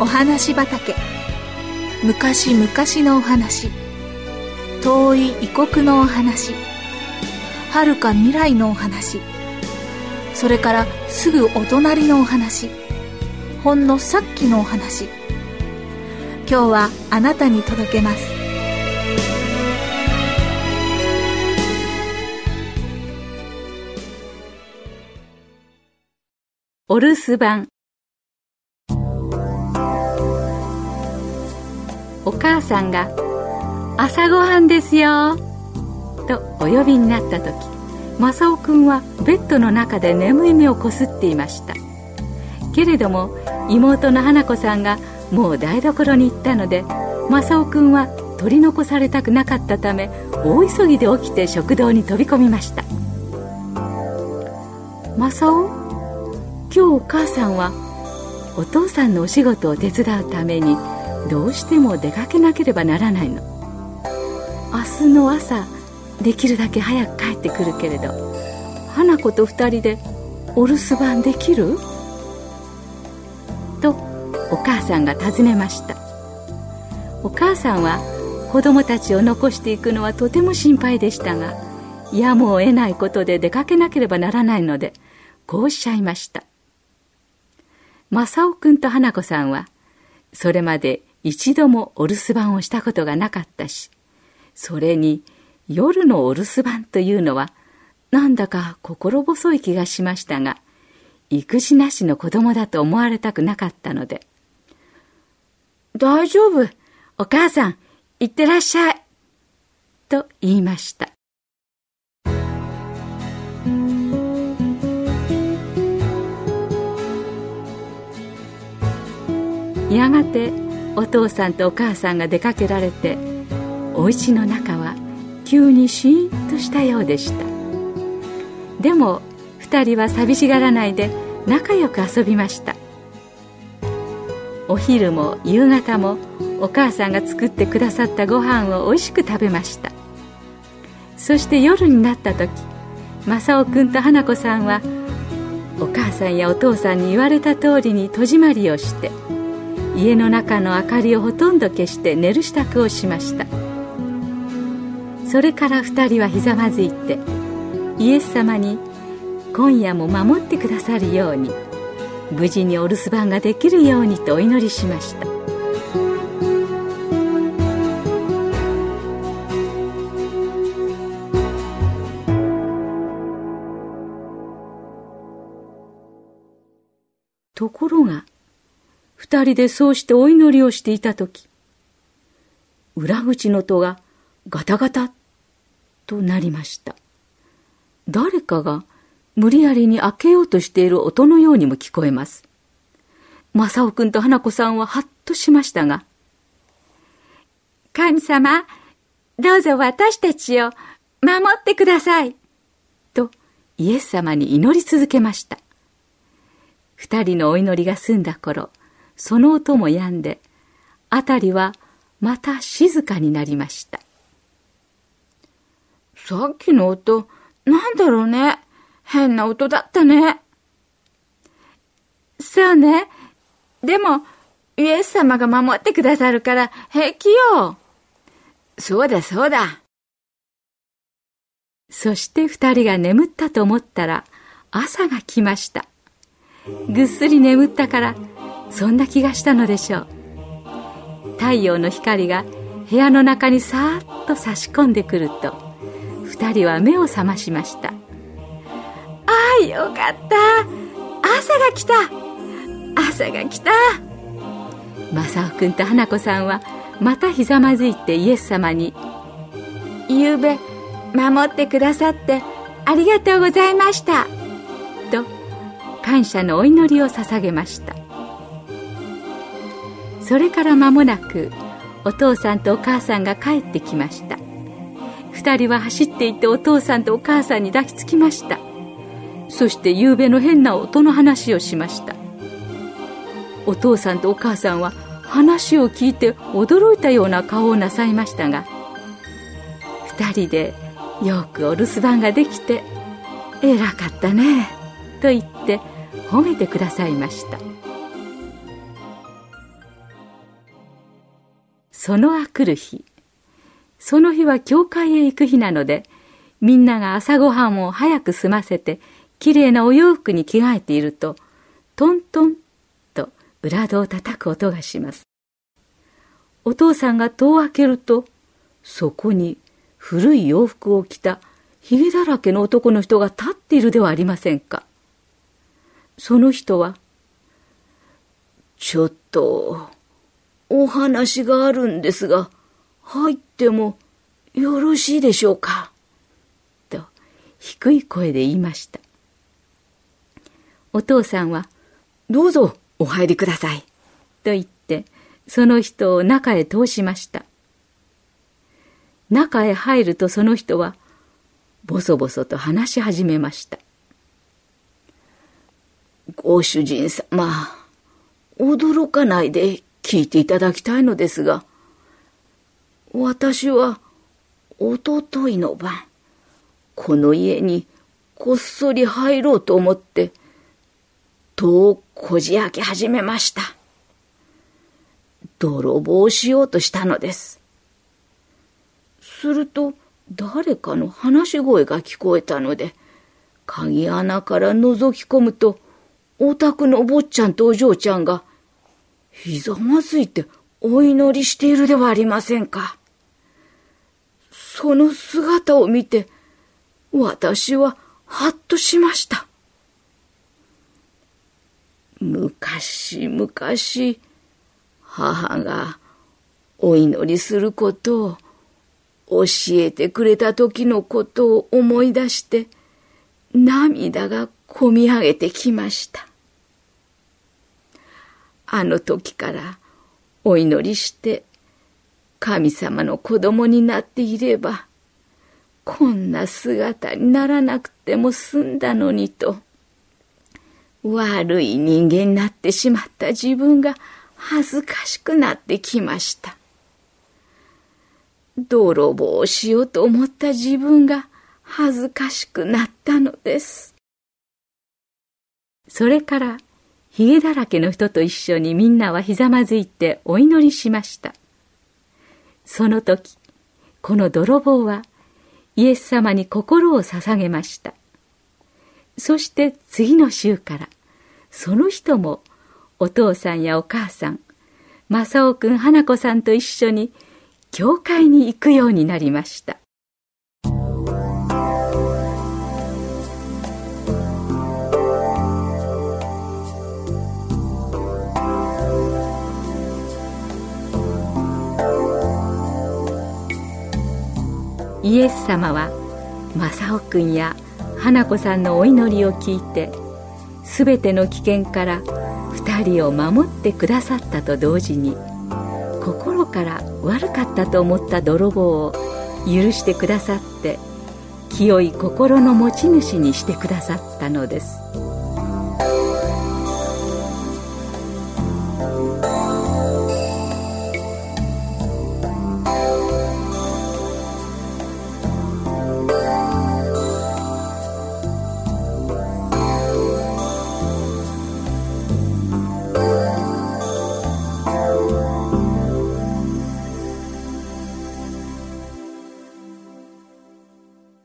お話畑。昔々のお話。遠い異国のお話。遥か未来のお話。それからすぐお隣のお話。ほんのさっきのお話。今日はあなたに届けます。お留守番。お母さんが「朝ごはんですよ」とお呼びになった時正雄君はベッドの中で眠い目をこすっていました。けれども妹の花子さんがもう台所に行ったので正雄君は取り残されたくなかったため大急ぎで起きて食堂に飛び込みました。正雄今日お母さんはお父さんのお仕事を手伝うためにどうしても出かけなければならないの。明日の朝できるだけ早く帰ってくるけれど花子と二人でお留守番できる？とお母さんが尋ねました。お母さんは子供たちを残していくのはとても心配でしたがやむを得ないことで出かけなければならないのでこうおっしゃいました。正雄君と花子さんはそれまで一度もお留守番をしたことがなかったしそれに夜のお留守番というのはなんだか心細い気がしましたが育児なしの子供だと思われたくなかったので「大丈夫お母さん行ってらっしゃい」と言いました。やがてお父さんとお母さんが出かけられてお家の中は急にシーンとしたようでした。でも2人は寂しがらないで仲良く遊びました。お昼も夕方もお母さんが作ってくださったご飯をおいしく食べました。そして夜になった時正雄君と花子さんはお母さんやお父さんに言われた通りに戸締まりをして家の中の明かりをほとんど消して寝る支度をしました。それから2人はひざまずいてイエス様に今夜も守ってくださるように無事にお留守番ができるようにとお祈りしました。ところが二人でそうしてお祈りをしていた時裏口の戸がガタガタとなりました。誰かが無理やりに開けようとしている音のようにも聞こえます。正雄君と花子さんはハッとしましたが神様どうぞ私たちを守ってください。とイエス様に祈り続けました。二人のお祈りが済んだ頃その音も止んで辺りはまた静かになりました。さっきの音なんだろうね。変な音だったね。そうね。でもイエス様が守ってくださるから平気よ。そうだそうだ。そして二人が眠ったと思ったら朝が来ました。ぐっすり眠ったからそんな気がしたのでしょう。太陽の光が部屋の中にさーっと差し込んでくると二人は目を覚ましました。ああよかった。朝が来た。朝が来た。正雄君と花子さんはまたひざまずいてイエス様に「ゆうべ守ってくださってありがとうございました」と感謝のお祈りを捧げました。それから間もなくお父さんとお母さんが帰ってきました。2人は走っていってお父さんとお母さんに抱きつきました。そして夕べの変な音の話をしました。お父さんとお母さんは話を聞いて驚いたような顔をなさいましたが2人でよくお留守番ができて偉かったねと言って褒めてくださいました。そのあくる日その日は教会へ行く日なのでみんなが朝ごはんを早く済ませてきれいなお洋服に着替えているとトントンと裏戸を叩く音がしますお父さんが戸を開けるとそこに古い洋服を着たひげだらけの男の人が立っているではありませんか。その人は、ちょっと、お話があるんですが、入ってもよろしいでしょうか？と、低い声で言いました。お父さんは、どうぞお入りください。と言って、その人を中へ通しました。中へ入るとその人は、ぼそぼそと話し始めました。ご主人様、驚かないで聞いていただきたいのですが、私は、おとといの晩、この家にこっそり入ろうと思って、戸をこじ開け始めました。泥棒しようとしたのです。すると、誰かの話し声が聞こえたので、鍵穴から覗き込むと、お宅のお坊ちゃんとお嬢ちゃんが、ひざまずいてお祈りしているではありませんか。その姿を見て、私ははっとしました。昔々、母がお祈りすることを教えてくれた時のことを思い出して涙がこみ上げてきました。あの時からお祈りして神様の子供になっていればこんな姿にならなくても済んだのにと悪い人間になってしまった自分が恥ずかしくなってきました。泥棒をしようと思った自分が恥ずかしくなったのです。それから、ひげだらけの人と一緒にみんなはひざまずいてお祈りしました。その時、この泥棒はイエス様に心を捧げました。そして次の週から、その人もお父さんやお母さん、正雄くん、花子さんと一緒に教会に行くようになりましたイエス様は正雄くんや花子さんのお祈りを聞いてすべての危険から2人を守ってくださったと同時に心から悪かったと思った泥棒を許してくださって清い心の持ち主にしてくださったのです。